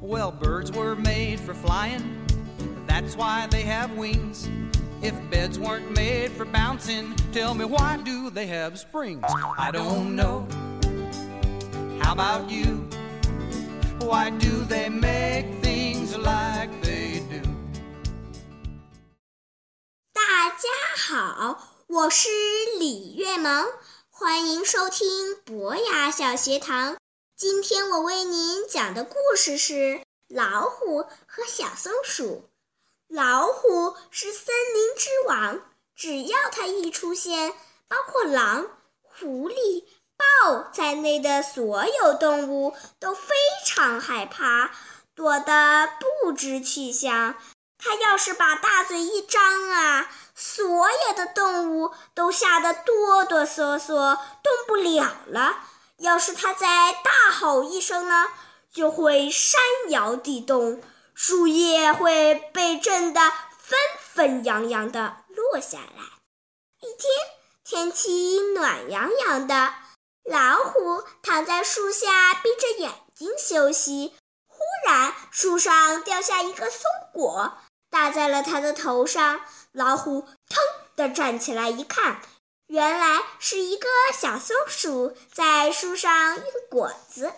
Well, birds were made for flying, that's why they have wings. If beds weren't made for bouncing, tell me why do they have springs? I don't know. How about you? Why do they make things like they do? 大家好，我是李月萌，欢迎收听博雅小学堂。 今天我为您讲的故事是老虎和小松鼠。老虎是森林之王，只要它一出现，包括狼、狐狸、豹在内的所有动物都非常害怕，躲得不知去向。它要是把大嘴一张啊，所有的动物都吓得哆哆嗦嗦，动不了了。要是它再大吼一声呢，就会山摇地动。树叶会被震得纷纷扬扬地落下来。一天，天气暖洋洋的，老虎躺在树下闭着眼睛休息。忽然，树上掉下一个松果，打在了他的头上。老虎腾地站起来一看，原来是一个小松鼠在树上运果子。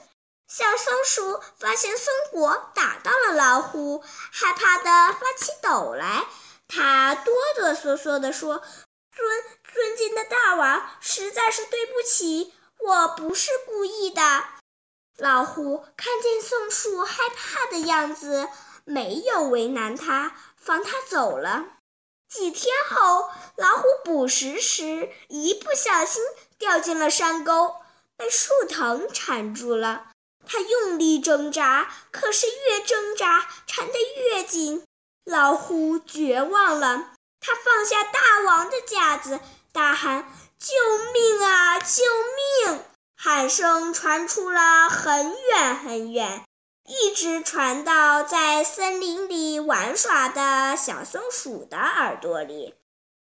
小松鼠发现松果打到了老虎，害怕的发起抖来。它哆哆嗦嗦地说：“尊尊敬的大王，实在是对不起，我不是故意的。”老虎看见松鼠害怕的样子，没有为难它，放它走了。几天后，捕食时一不小心掉进了山沟，被树藤缠住了。他用力挣扎，可是越挣扎缠得越紧。老虎绝望了，他放下大王的架子，大喊：“救命啊！救命！”喊声传出了很远很远，一直传到在森林里玩耍的小松鼠的耳朵里。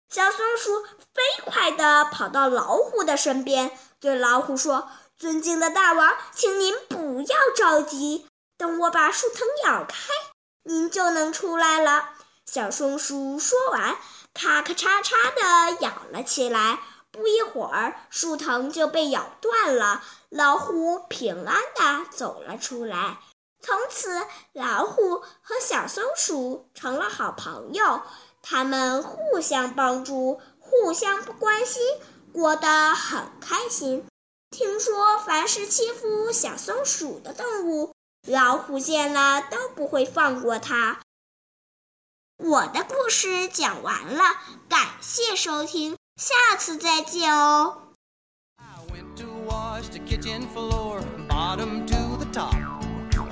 小松鼠飞快地跑到老虎的身边，对老虎说。尊敬的大王，请您不要着急，等我把树藤咬开，您就能出来了。小松鼠说完，咔咔嚓嚓地咬了起来。不一会儿，树藤就被咬断了，老虎平安地走了出来。从此，老虎和小松鼠成了好朋友，他们互相帮助，互相关心，过得很开心。听说，凡是欺负小松鼠的动物，老虎见了都不会放过它。我的故事讲完了，感谢收听，下次再见哦。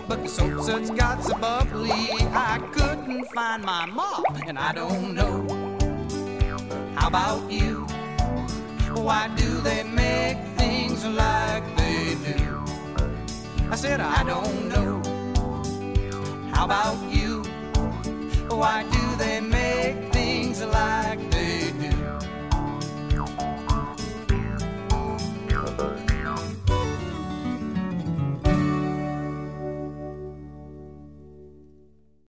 but the soap suds got so bubbly I couldn't find my mop, and I don't know. How about you? Why do they make things like they do? I said, I don't know. How about you? Why do they make